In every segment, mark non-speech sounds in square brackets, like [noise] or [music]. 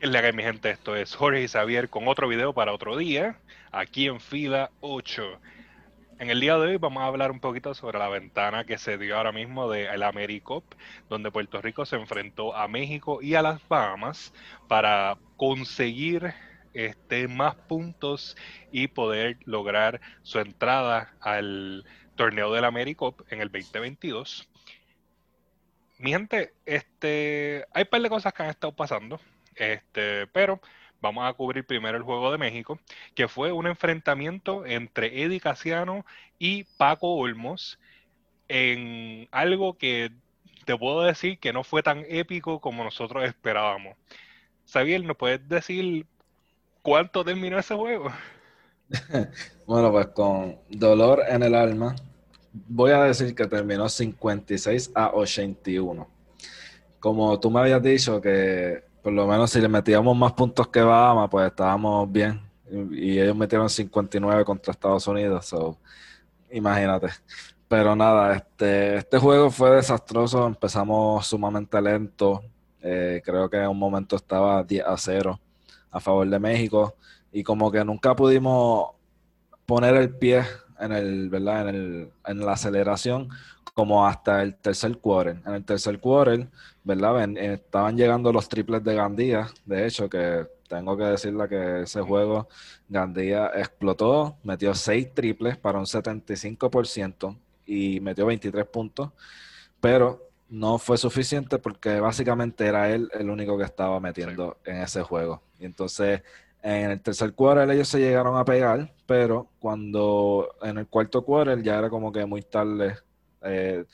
Es la que mi gente, esto es Jorge y Xavier con otro video para otro día, aquí en fila 8. En el día de hoy vamos a hablar un poquito sobre la ventana que se dio ahora mismo de el AmeriCup, donde Puerto Rico se enfrentó a México y a las Bahamas para conseguir este, más puntos y poder lograr su entrada al torneo del AmeriCup en el 2022. Mi gente, este, hay un par de cosas que han estado pasando. Este, pero vamos a cubrir primero el juego de México, que fue un enfrentamiento entre Eddie Casiano y Paco Olmos en algo que te puedo decir que no fue tan épico como nosotros esperábamos. Xavier, ¿nos puedes decir cuánto terminó ese juego? [laughs] bueno, pues con dolor en el alma, voy a decir que terminó 56 a 81. Como tú me habías dicho que por lo menos si le metíamos más puntos que Bahama, pues estábamos bien. Y, ellos metieron 59 contra Estados Unidos, so, imagínate. Pero nada, este, este juego fue desastroso. Empezamos sumamente lento. Eh, creo que en un momento estaba 10 a 0 a favor de México. Y como que nunca pudimos poner el pie en el, ¿verdad? En, el, en la aceleración como hasta el tercer quarter. En el tercer quarter, ¿verdad? estaban llegando los triples de Gandía. De hecho, que tengo que decirle que ese juego Gandía explotó, metió seis triples para un 75% y metió 23 puntos, pero no fue suficiente porque básicamente era él el único que estaba metiendo en ese juego. Y entonces en el tercer quarter ellos se llegaron a pegar, pero cuando en el cuarto quarter ya era como que muy tarde. Eh,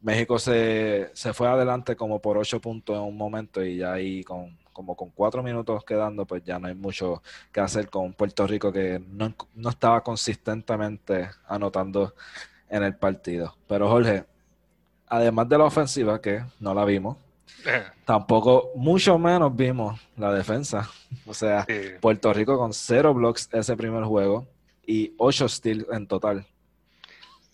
México se, fue adelante como por ocho puntos en un momento y ya ahí con como con cuatro minutos quedando, pues ya no hay mucho que hacer con Puerto Rico que no, no estaba consistentemente anotando en el partido. Pero Jorge, además de la ofensiva, que no la vimos, [laughs] Tampoco, mucho menos vimos la defensa. O sea, Puerto Rico con cero blocks ese primer juego y ocho steals en total.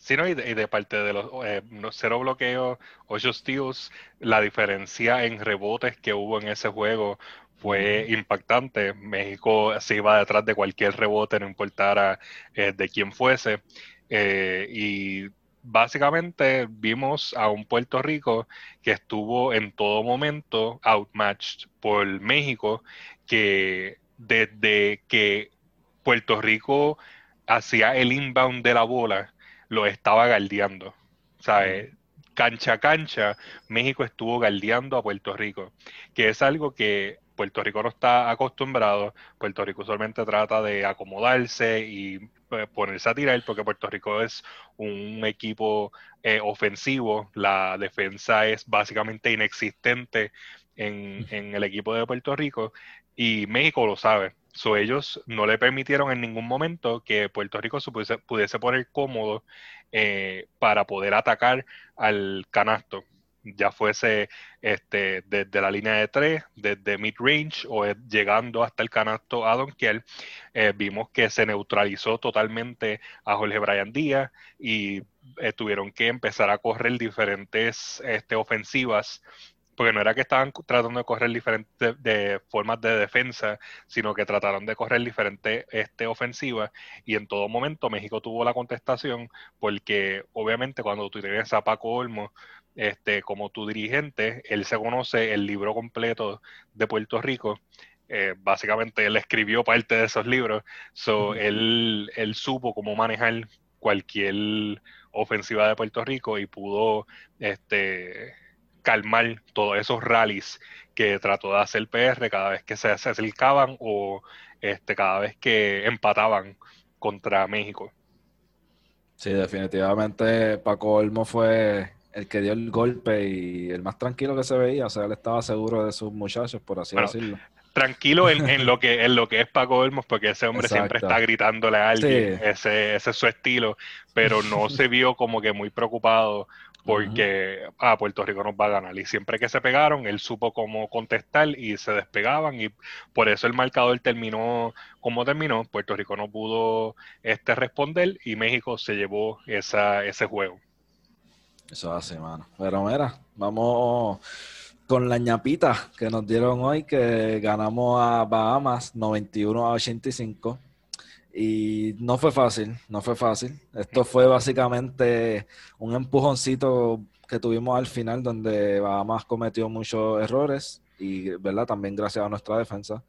Sí, no, y de, parte de los eh, cero bloqueos, ocho steals, la diferencia en rebotes que hubo en ese juego fue impactante. México se iba detrás de cualquier rebote, no importara eh, de quién fuese. Eh, y básicamente vimos a un Puerto Rico que estuvo en todo momento outmatched por México, que desde que Puerto Rico hacía el inbound de la bola, lo estaba galdeando. ¿Sabes? Cancha a cancha, México estuvo galdeando a Puerto Rico, que es algo que Puerto Rico no está acostumbrado. Puerto Rico solamente trata de acomodarse y eh, ponerse a tirar porque Puerto Rico es un equipo eh, ofensivo, la defensa es básicamente inexistente en, el equipo de Puerto Rico y México lo sabe. So, ellos no le permitieron en ningún momento que Puerto Rico se pudiese, poner cómodo eh, para poder atacar al canasto ya fuese este, desde la línea de tres, desde mid-range o llegando hasta el canasto a Don eh, vimos que se neutralizó totalmente a Jorge Bryan Díaz y eh, tuvieron que empezar a correr diferentes este, ofensivas porque no era que estaban tratando de correr diferentes de, formas de defensa, sino que trataron de correr diferentes este, ofensivas y en todo momento México tuvo la contestación porque obviamente cuando tú tienes a Paco Olmo este, como tu dirigente, él se conoce el libro completo de Puerto Rico. Eh, básicamente él escribió parte de esos libros, so, él, él supo cómo manejar cualquier ofensiva de Puerto Rico y pudo este, calmar todos esos rallies que trató de hacer el PR cada vez que se, acercaban o este, cada vez que empataban contra México. Sí, definitivamente Paco Olmo fue el que dio el golpe y el más tranquilo que se veía, o sea, él estaba seguro de sus muchachos, por así decirlo. Tranquilo en, lo que, en lo que es Paco Olmos, porque ese hombre siempre está gritándole a alguien, ese, ese es su estilo, pero no se vio como que muy preocupado porque a ah, Puerto Rico nos va a ganar. Y siempre que se pegaron, él supo cómo contestar y se despegaban y por eso el marcador terminó como terminó. Puerto Rico no pudo este, responder y México se llevó esa, ese juego. Eso hace, mano. Pero mira, vamos con la ñapita que nos dieron hoy, que ganamos a Bahamas 91 a 85. Y no fue fácil, no fue fácil. Esto fue básicamente un empujoncito que tuvimos al final donde Bahamas cometió muchos errores y, ¿verdad? También gracias a nuestra defensa,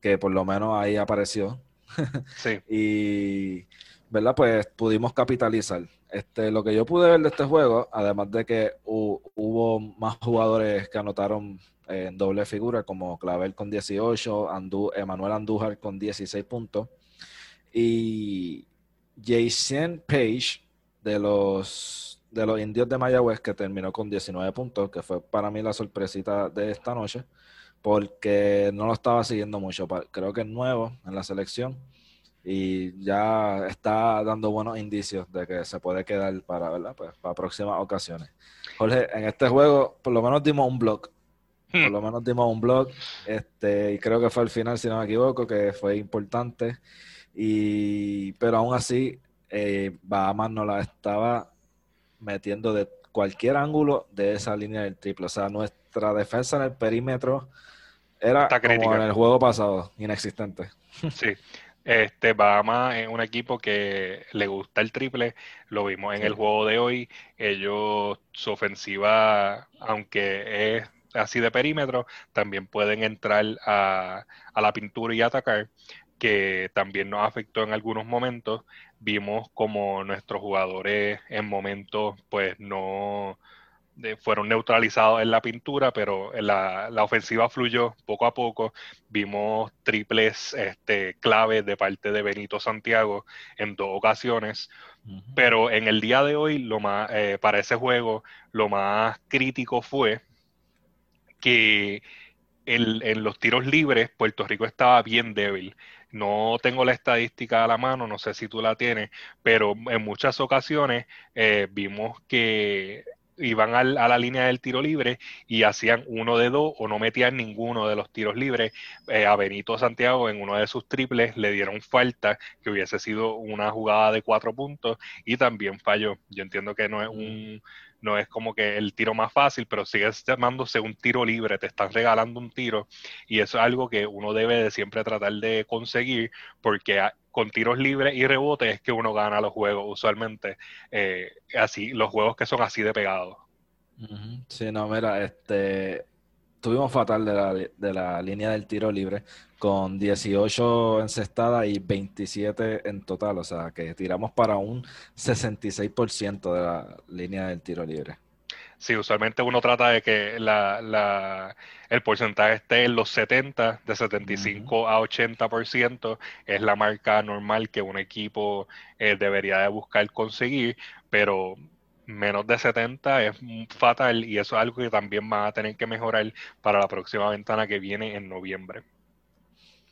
que por lo menos ahí apareció. [laughs] Sí. y, ¿verdad? Pues pudimos capitalizar. Este, lo que yo pude ver de este juego, además de que hubo más jugadores que anotaron en doble figura, como Clavel con 18, Andú, Emanuel Andújar con 16 puntos, y Jason Page de los, de los indios de Mayagüez, que terminó con 19 puntos, que fue para mí la sorpresita de esta noche, porque no lo estaba siguiendo mucho. Creo que es nuevo en la selección y ya está dando buenos indicios de que se puede quedar para, ¿verdad? Pues, para próximas ocasiones. Jorge, en este juego por lo menos dimos un blog. Por hmm. lo menos dimos un blog. Este, y creo que fue al final, si no me equivoco, que fue importante. Y, pero aún así, eh, Bahamas no la estaba metiendo de cualquier ángulo de esa línea del triple. O sea, nuestra defensa en el perímetro era como en el juego pasado, inexistente. [laughs] Sí. Este, Bahamas es un equipo que le gusta el triple, lo vimos en el juego de hoy. Ellos, su ofensiva, aunque es así de perímetro, también pueden entrar a, a la pintura y atacar, que también nos afectó en algunos momentos. Vimos como nuestros jugadores en momentos, pues no fueron neutralizados en la pintura, pero la, la, ofensiva fluyó poco a poco. Vimos triples este, claves de parte de Benito Santiago en dos ocasiones. Pero en el día de hoy, lo más, eh, para ese juego, lo más crítico fue que en los tiros libres Puerto Rico estaba bien débil. No tengo la estadística a la mano, no sé si tú la tienes, pero en muchas ocasiones eh, vimos que iban a la línea del tiro libre y hacían uno de dos o no metían ninguno de los tiros libres. Eh, a Benito Santiago en uno de sus triples le dieron falta, que hubiese sido una jugada de cuatro puntos y también falló. Yo entiendo que no es un no es como que el tiro más fácil, pero sigue llamándose un tiro libre, te están regalando un tiro y eso es algo que uno debe de siempre tratar de conseguir porque con tiros libres y rebotes es que uno gana los juegos usualmente, eh, así, los juegos que son así de pegados. Sí, no, mira, este, tuvimos fatal de la, de la línea del tiro libre con 18 encestadas y 27 en total, o sea que tiramos para un 66% de la línea del tiro libre. Sí, usualmente uno trata de que la, el porcentaje esté en los 70, de 75 a 80%, es la marca normal que un equipo eh, debería de buscar conseguir, pero menos de 70 es fatal y eso es algo que también va a tener que mejorar para la próxima ventana que viene en noviembre.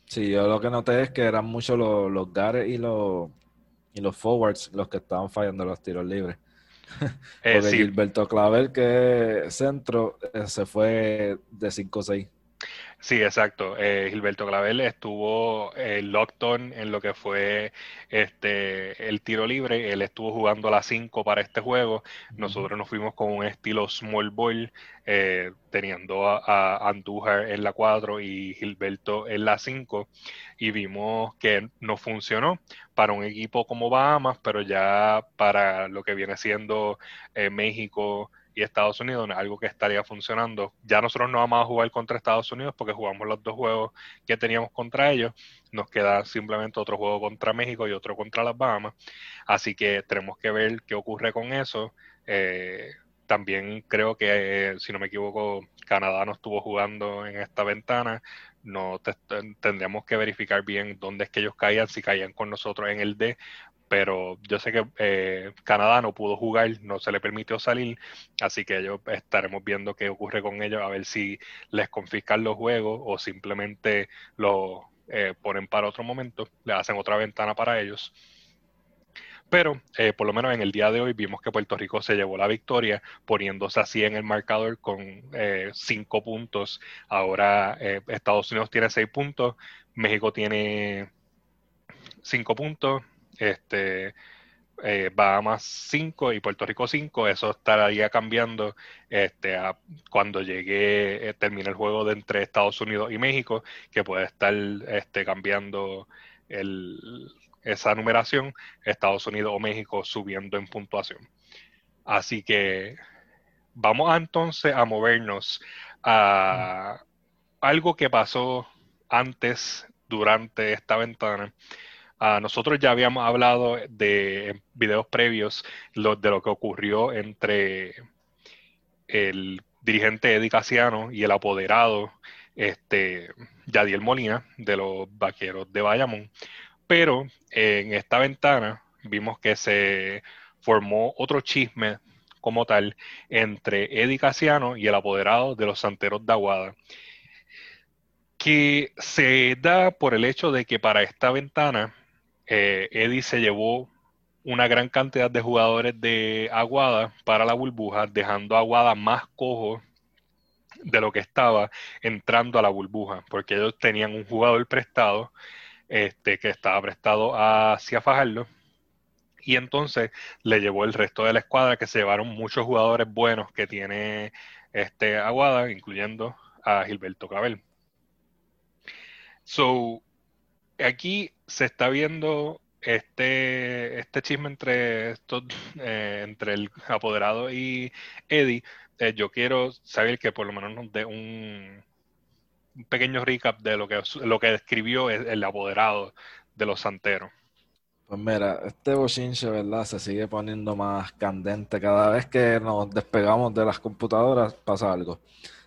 Sí, yo lo que noté es que eran muchos los, los gares y los, y los forwards los que estaban fallando los tiros libres. [laughs] Eh, Porque Gilberto Clavel, que es centro, eh, se fue de 5-6. Sí, exacto. Eh, Gilberto Clavel estuvo eh, locked en lo que fue este el tiro libre. Él estuvo jugando a la 5 para este juego. Nosotros nos fuimos con un estilo small ball, eh, teniendo a, Andújar en la 4 y Gilberto en la 5. Y vimos que no funcionó para un equipo como Bahamas, pero ya para lo que viene siendo eh, México y Estados Unidos, algo que estaría funcionando. Ya nosotros no vamos a jugar contra Estados Unidos porque jugamos los dos juegos que teníamos contra ellos. Nos queda simplemente otro juego contra México y otro contra las Bahamas. Así que tenemos que ver qué ocurre con eso. Eh, también creo que, si no me equivoco, Canadá no estuvo jugando en esta ventana. No tendríamos que verificar bien dónde es que ellos caían, si caían con nosotros en el D, pero yo sé que eh, Canadá no pudo jugar, no se le permitió salir, así que ellos estaremos viendo qué ocurre con ellos, a ver si les confiscan los juegos o simplemente los eh, ponen para otro momento, le hacen otra ventana para ellos. Pero eh, por lo menos en el día de hoy vimos que Puerto Rico se llevó la victoria poniéndose así en el marcador con cinco puntos. Ahora Estados Unidos tiene seis puntos, México tiene cinco puntos, este, eh, Bahamas 5 y Puerto Rico 5. Eso estaría cambiando este, cuando llegue, eh, termine el juego de entre Estados Unidos y México, que puede estar este, cambiando esa numeración, Estados Unidos o México subiendo en puntuación. Así que vamos entonces a movernos a algo que pasó antes, durante esta ventana Ah, nosotros ya habíamos hablado de videos previos de lo que ocurrió entre el dirigente Eddie Casiano y el apoderado este, Yadiel Molina de los Vaqueros de Bayamón. Pero en esta ventana vimos que se formó otro chisme como tal entre Eddie Casiano y el apoderado de los Santeros de Aguada, que se da por el hecho de que para esta ventana eh, Eddie se llevó una gran cantidad de jugadores de Aguada para la burbuja, dejando a Aguada más cojo de lo que estaba entrando a la burbuja, porque ellos tenían un jugador prestado, este, que estaba prestado hacia Fajardo, y entonces le llevó el resto de la escuadra, que se llevaron muchos jugadores buenos que tiene este Aguada, incluyendo a Gilberto Cabel. So, aquí se está viendo este, este chisme [laughs] eh, entre el apoderado y Eddie. Eh, yo quiero saber que por lo menos nos dé un, pequeño recap de lo que, lo que describió el, apoderado de los santeros. Pues mira, este bochinche, ¿verdad? Se sigue poniendo más candente. Cada vez que nos despegamos de las computadoras pasa algo.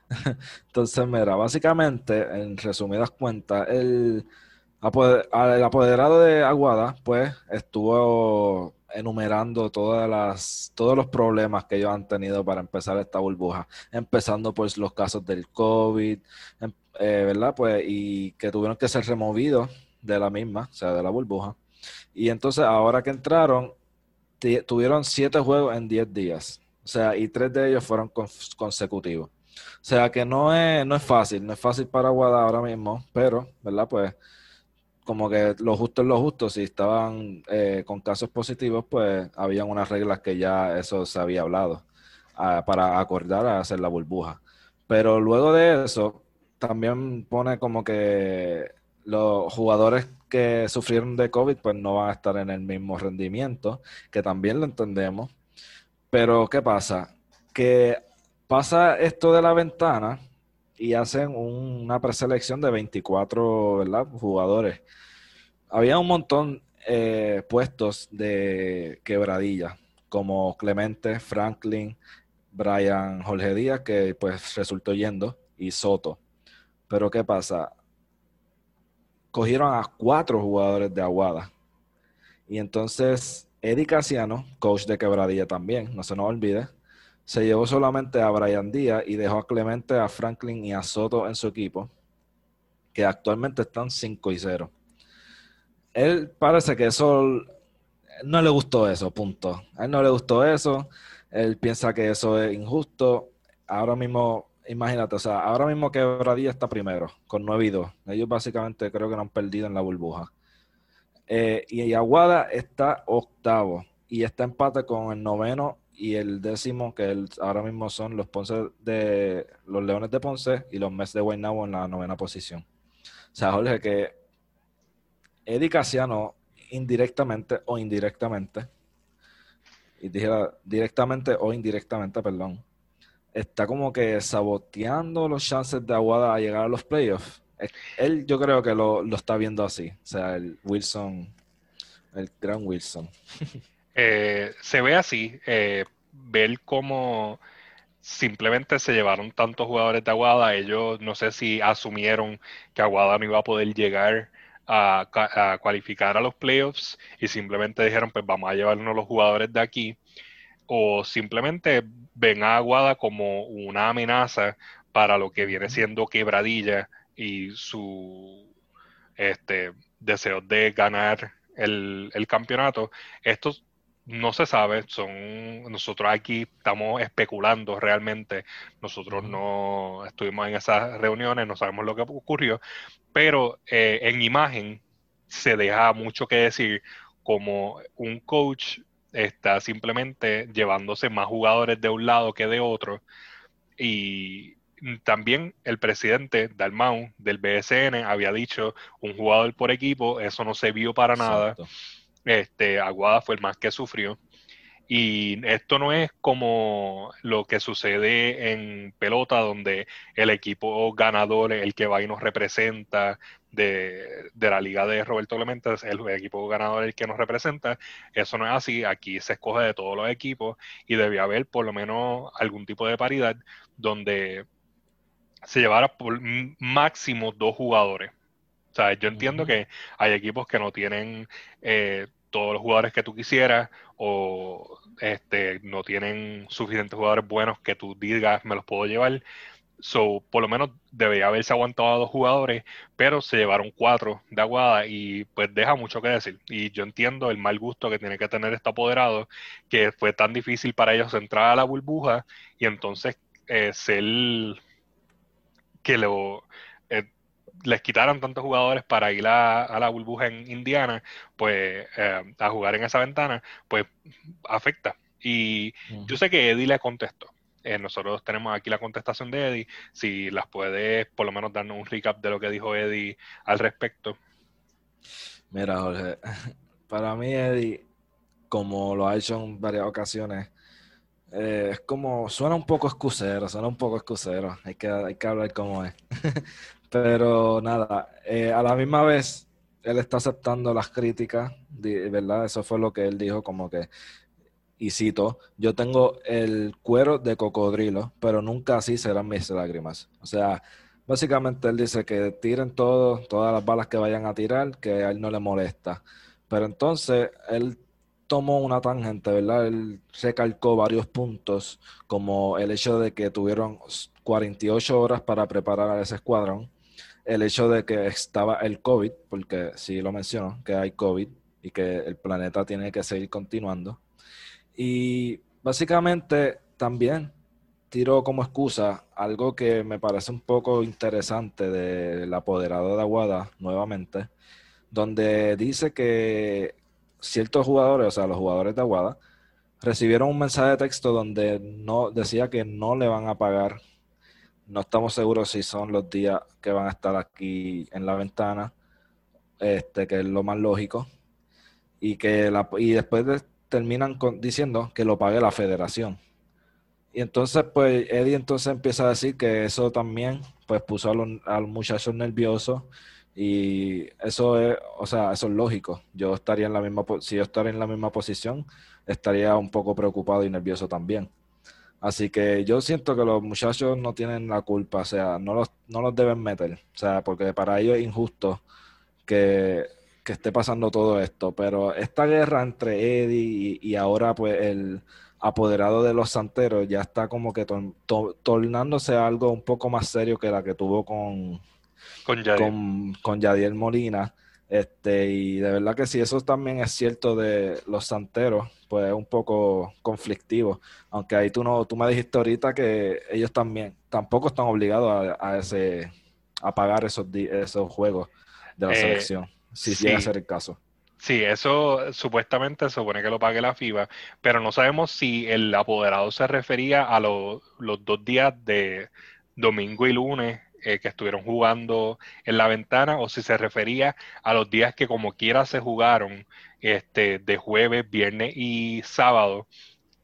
[laughs] Entonces, mira, básicamente, en resumidas cuentas, el el apoderado de Aguada, pues, estuvo enumerando todas las, todos los problemas que ellos han tenido para empezar esta burbuja, empezando pues los casos del COVID, em, eh, ¿verdad? Pues, y que tuvieron que ser removidos de la misma, o sea, de la burbuja. Y entonces, ahora que entraron, tuvieron siete juegos en diez días, o sea, y tres de ellos fueron consecutivos. O sea, que no es, no es fácil, no es fácil para Aguada ahora mismo, pero, ¿verdad? Pues como que lo justo es lo justo, si estaban eh, con casos positivos, pues habían unas reglas que ya eso se había hablado ah, para acordar a hacer la burbuja. Pero luego de eso, también pone como que los jugadores que sufrieron de COVID, pues no van a estar en el mismo rendimiento, que también lo entendemos. Pero, ¿qué pasa? Que pasa esto de la ventana y hacen una preselección de 24 ¿verdad? jugadores. Había un montón eh, puestos de quebradilla, como Clemente, Franklin, Brian Jorge Díaz, que pues resultó yendo, y Soto. Pero ¿qué pasa? Cogieron a cuatro jugadores de Aguada. Y entonces Eddie Casiano, coach de quebradilla también, no se nos olvide, se llevó solamente a Brian Díaz y dejó a Clemente, a Franklin y a Soto en su equipo, que actualmente están 5 y 0. Él parece que eso no le gustó eso, punto. Él no le gustó eso, él piensa que eso es injusto. Ahora mismo, imagínate, o sea, ahora mismo que Quebradilla está primero, con 9 y 2. Ellos básicamente creo que no han perdido en la burbuja. Eh, y Aguada está octavo y está empate con el noveno y el décimo, que ahora mismo son los Ponce de los Leones de Ponce y los Mets de Guaynabo en la novena posición. O sea, Jorge, que Eddie Casiano, indirectamente o indirectamente, y dijera directamente o indirectamente, perdón, está como que saboteando los chances de Aguada a llegar a los playoffs. Él yo creo que lo, lo está viendo así. O sea, el Wilson, el gran Wilson. [laughs] Eh, se ve así, eh, ver cómo simplemente se llevaron tantos jugadores de Aguada, ellos no sé si asumieron que Aguada no iba a poder llegar a, cualificar a los playoffs y simplemente dijeron pues vamos a llevarnos los jugadores de aquí o simplemente ven a Aguada como una amenaza para lo que viene siendo quebradilla y su este deseo de ganar el, el campeonato. Estos no se sabe, son nosotros aquí estamos especulando realmente, nosotros no estuvimos en esas reuniones, no sabemos lo que ocurrió, pero eh, en imagen se deja mucho que decir como un coach está simplemente llevándose más jugadores de un lado que de otro. Y también el presidente Dalmau del BSN había dicho un jugador por equipo, eso no se vio para nada. Este, Aguada fue el más que sufrió. Y esto no es como lo que sucede en pelota, donde el equipo ganador es el que va y nos representa de, la liga de Roberto Clemente, es el equipo ganador el que nos representa. Eso no es así. Aquí se escoge de todos los equipos y debía haber por lo menos algún tipo de paridad donde se llevara por máximo dos jugadores. O sea, yo entiendo que hay equipos que no tienen eh, todos los jugadores que tú quisieras o este, no tienen suficientes jugadores buenos que tú digas me los puedo llevar. So, por lo menos debería haberse aguantado a dos jugadores, pero se llevaron cuatro de Aguada y pues deja mucho que decir. Y yo entiendo el mal gusto que tiene que tener este apoderado, que fue tan difícil para ellos entrar a la burbuja y entonces eh, ser que lo, les quitaron tantos jugadores para ir a, la burbuja en Indiana, pues eh, a jugar en esa ventana, pues afecta. Y yo sé que Eddie le contestó. Eh, nosotros tenemos aquí la contestación de Eddie. Si las puedes, por lo menos, darnos un recap de lo que dijo Eddie al respecto. Mira, Jorge, [laughs] para mí, Eddie, como lo ha hecho en varias ocasiones, eh, es como, suena un poco excusero, suena un poco excusero. Hay que, hay que hablar como es. [laughs] Pero nada, eh, a la misma vez, él está aceptando las críticas, ¿verdad? Eso fue lo que él dijo, como que, y cito, yo tengo el cuero de cocodrilo, pero nunca así serán mis lágrimas. O sea, básicamente él dice que tiren todo, todas las balas que vayan a tirar, que a él no le molesta. Pero entonces él tomó una tangente, ¿verdad? Él recalcó varios puntos, como el hecho de que tuvieron 48 horas para preparar a ese escuadrón, el hecho de que estaba el COVID, porque sí lo menciono, que hay COVID y que el planeta tiene que seguir continuando. Y básicamente también tiro como excusa algo que me parece un poco interesante del apoderado de Aguada, nuevamente, donde dice que ciertos jugadores, o sea, los jugadores de Aguada, recibieron un mensaje de texto donde no decía que no le van a pagar no estamos seguros si son los días que van a estar aquí en la ventana, este, que es lo más lógico. Y que la, y después terminan diciendo que lo pague la federación. Y entonces, pues, Eddie entonces empieza a decir que eso también, pues, puso a los, muchachos nerviosos y eso es, o sea, eso es lógico. Yo estaría en la misma, si yo estaría en la misma posición, estaría un poco preocupado y nervioso también. Así que yo siento que los muchachos no tienen la culpa, o sea, no los, no los deben meter, o sea, porque para ellos es injusto que, esté pasando todo esto. Pero esta guerra entre Eddie y, ahora pues el apoderado de los santeros ya está como que tornándose algo un poco más serio que la que tuvo con, con, con, con Yadiel Molina. Este, y de verdad que si eso también es cierto de los santeros, pues es un poco conflictivo. Aunque ahí tú no, tú me dijiste ahorita que ellos también tampoco están obligados a, ese a pagar esos esos juegos de la eh, selección, si llega a ser el caso. Sí, eso supuestamente se supone que lo pague la FIBA, pero no sabemos si el apoderado se refería a los dos días de domingo y lunes eh, que estuvieron jugando en la ventana o si se refería a los días que como quiera se jugaron este, de jueves, viernes y sábado,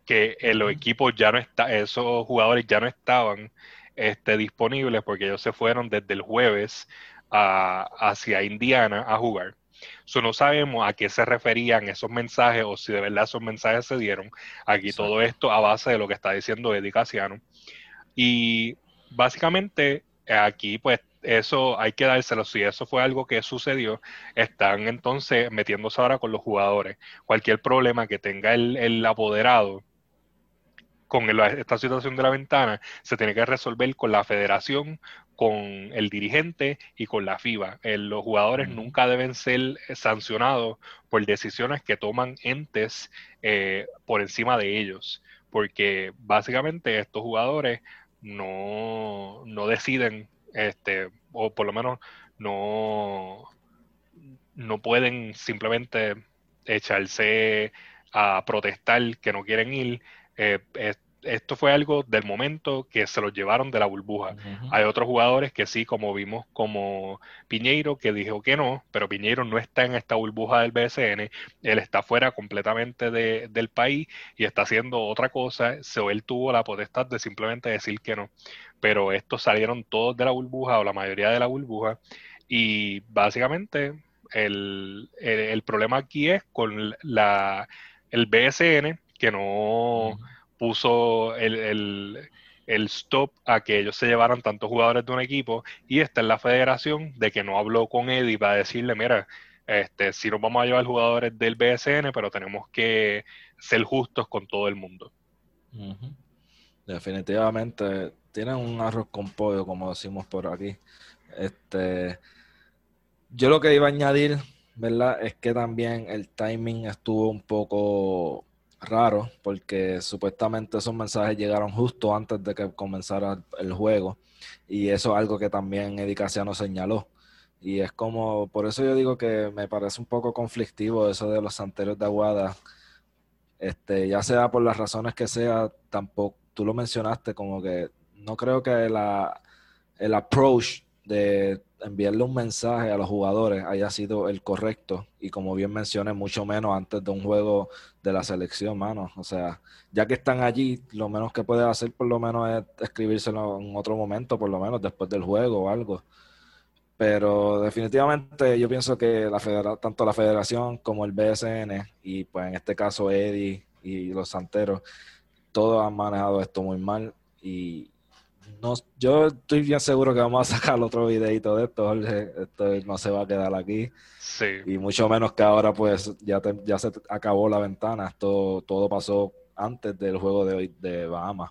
que eh, los equipos ya no están, esos jugadores ya no estaban este, disponibles porque ellos se fueron desde el jueves hacia Indiana a jugar. So, no sabemos a qué se referían esos mensajes o si de verdad esos mensajes se dieron. Aquí todo esto a base de lo que está diciendo Eddie Casiano. Y básicamente aquí pues eso hay que dárselo. Si eso fue algo que sucedió, están entonces metiéndose ahora con los jugadores. Cualquier problema que tenga el, apoderado con esta situación de la ventana se tiene que resolver con la federación, con el dirigente y con la FIBA. Eh, los jugadores nunca deben ser sancionados por decisiones que toman entes eh, por encima de ellos, porque básicamente estos jugadores no, no deciden, este, o por lo menos no, no pueden simplemente echarse a protestar que no quieren ir. Eh, esto fue algo del momento que se los llevaron de la burbuja. Hay otros jugadores que sí, como vimos, como Piñeiro, que dijo que no, pero Piñeiro no está en esta burbuja del BSN, él está fuera completamente del país y está haciendo otra cosa, so, él tuvo la potestad de simplemente decir que no. Pero estos salieron todos de la burbuja o la mayoría de la burbuja y básicamente el, problema aquí es con la, el BSN que no puso el, stop a que ellos se llevaran tantos jugadores de un equipo y está en la federación de que no habló con Eddie para decirle, mira, este, si nos vamos a llevar jugadores del BSN, pero tenemos que ser justos con todo el mundo. Definitivamente, tienen un arroz con pollo, como decimos por aquí. Este, yo lo que iba a añadir, ¿verdad? Es que también el timing estuvo un poco raro porque supuestamente esos mensajes llegaron justo antes de que comenzara el juego y eso es algo que también Eddie Casiano señaló. Y es como, por eso yo digo que me parece un poco conflictivo eso de los santeros de Aguada, este, ya sea por las razones que sea, tampoco, tú lo mencionaste, como que no creo que la, el approach de enviarle un mensaje a los jugadores haya sido el correcto y como bien mencioné, mucho menos antes de un juego de la selección, mano. O sea, ya que están allí, lo menos que puede hacer por lo menos es escribírselo en otro momento, por lo menos después del juego o algo. Pero definitivamente yo pienso que la tanto la federación como el BSN y pues en este caso Eddie y los santeros, todos han manejado esto muy mal y, no, yo estoy bien seguro que vamos a sacar otro videito de esto, Esto no se va a quedar aquí. Sí. Y mucho menos que ahora, pues, ya, ya se acabó la ventana. Esto todo pasó antes del juego de hoy de Bahamas.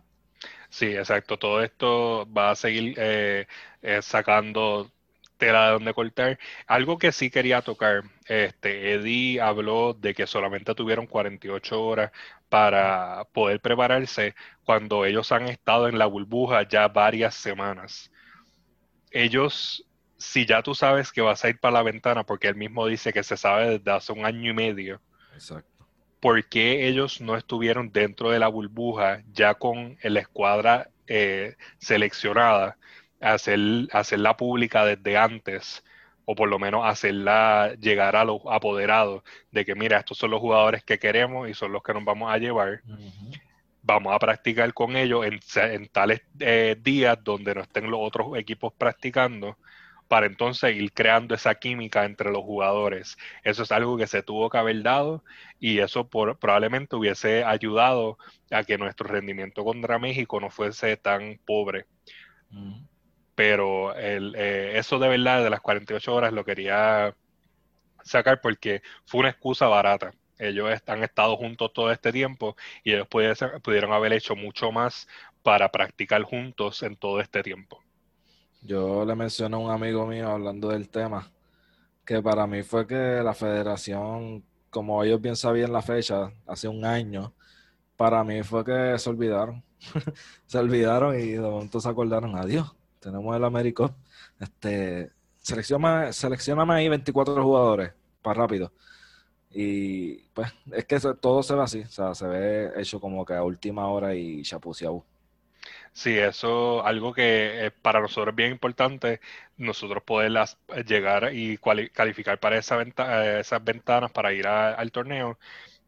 Sí, exacto. Todo esto va a seguir eh, eh, sacando tela de donde cortar. Algo que sí quería tocar, este, Eddie habló de que solamente tuvieron 48 horas para poder prepararse cuando ellos han estado en la burbuja ya varias semanas. Ellos, si ya tú sabes que vas a ir para la ventana, porque él mismo dice que se sabe desde hace un año y medio, Exacto. ¿por qué ellos no estuvieron dentro de la burbuja ya con la escuadra eh, seleccionada? Hacer, hacerla pública desde antes, o por lo menos hacerla llegar a los apoderados de que, mira, estos son los jugadores que queremos y son los que nos vamos a llevar. Vamos a practicar con ellos en, tales eh, días donde no estén los otros equipos practicando para entonces ir creando esa química entre los jugadores. Eso es algo que se tuvo que haber dado y eso probablemente hubiese ayudado a que nuestro rendimiento contra México no fuese tan pobre pero eh, eso de verdad de las 48 horas lo quería sacar porque fue una excusa barata. Ellos han estado juntos todo este tiempo y ellos pudieron haber hecho mucho más para practicar juntos en todo este tiempo. Yo le mencioné a un amigo mío hablando del tema, que para mí fue que la federación, como ellos bien sabían la fecha, hace un año, para mí fue que se olvidaron. [laughs] se olvidaron y de momento se acordaron, adiós, tenemos el Américo. Este, selecciona, seleccioname ahí 24 jugadores para rápido. Y pues es que todo se ve así, o sea, se ve hecho como que a última hora y chapuceado. Sí, eso algo que para nosotros es bien importante, nosotros poder llegar y calificar para esa venta, esas ventanas para ir al torneo.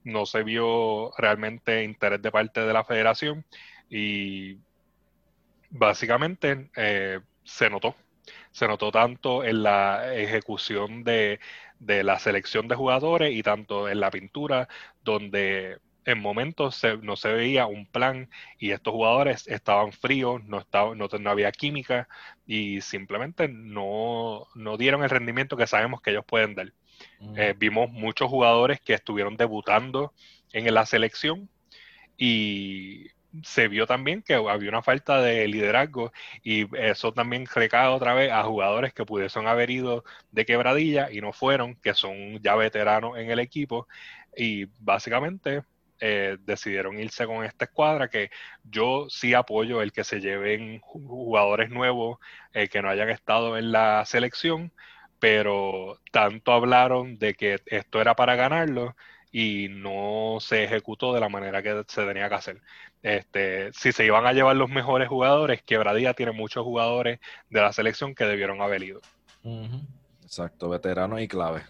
No se vio realmente interés de parte de la federación y básicamente eh, se notó. Se notó tanto en la ejecución de, la selección de jugadores y tanto en la pintura, donde en momentos no se veía un plan y estos jugadores estaban fríos, no, estaba, no, había química y simplemente no, dieron el rendimiento que sabemos que ellos pueden dar. Eh, vimos muchos jugadores que estuvieron debutando en la selección y se vio también que había una falta de liderazgo y eso también recae otra vez a jugadores que pudiesen haber ido de quebradilla y no fueron, que son ya veteranos en el equipo. Y básicamente eh, decidieron irse con esta escuadra que yo sí apoyo el que se lleven jugadores nuevos eh, que no hayan estado en la selección, pero tanto hablaron de que esto era para ganarlo y no se ejecutó de la manera que se tenía que hacer. Este, si se iban a llevar los mejores jugadores, Quebradía tiene muchos jugadores de la selección que debieron haber ido. Exacto, veteranos y clave.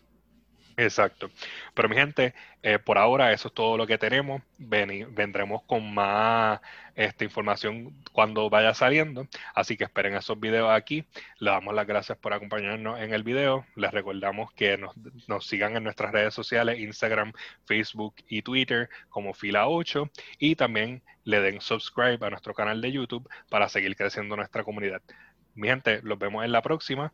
Exacto. Pero mi gente, eh, por ahora eso es todo lo que tenemos. vendremos con más esta información cuando vaya saliendo. Así que esperen esos videos aquí. Les damos las gracias por acompañarnos en el video. Les recordamos que nos, nos sigan en nuestras redes sociales, Instagram, Facebook y Twitter como Fila8. Y también le den subscribe a nuestro canal de YouTube para seguir creciendo nuestra comunidad. Mi gente, los vemos en la próxima.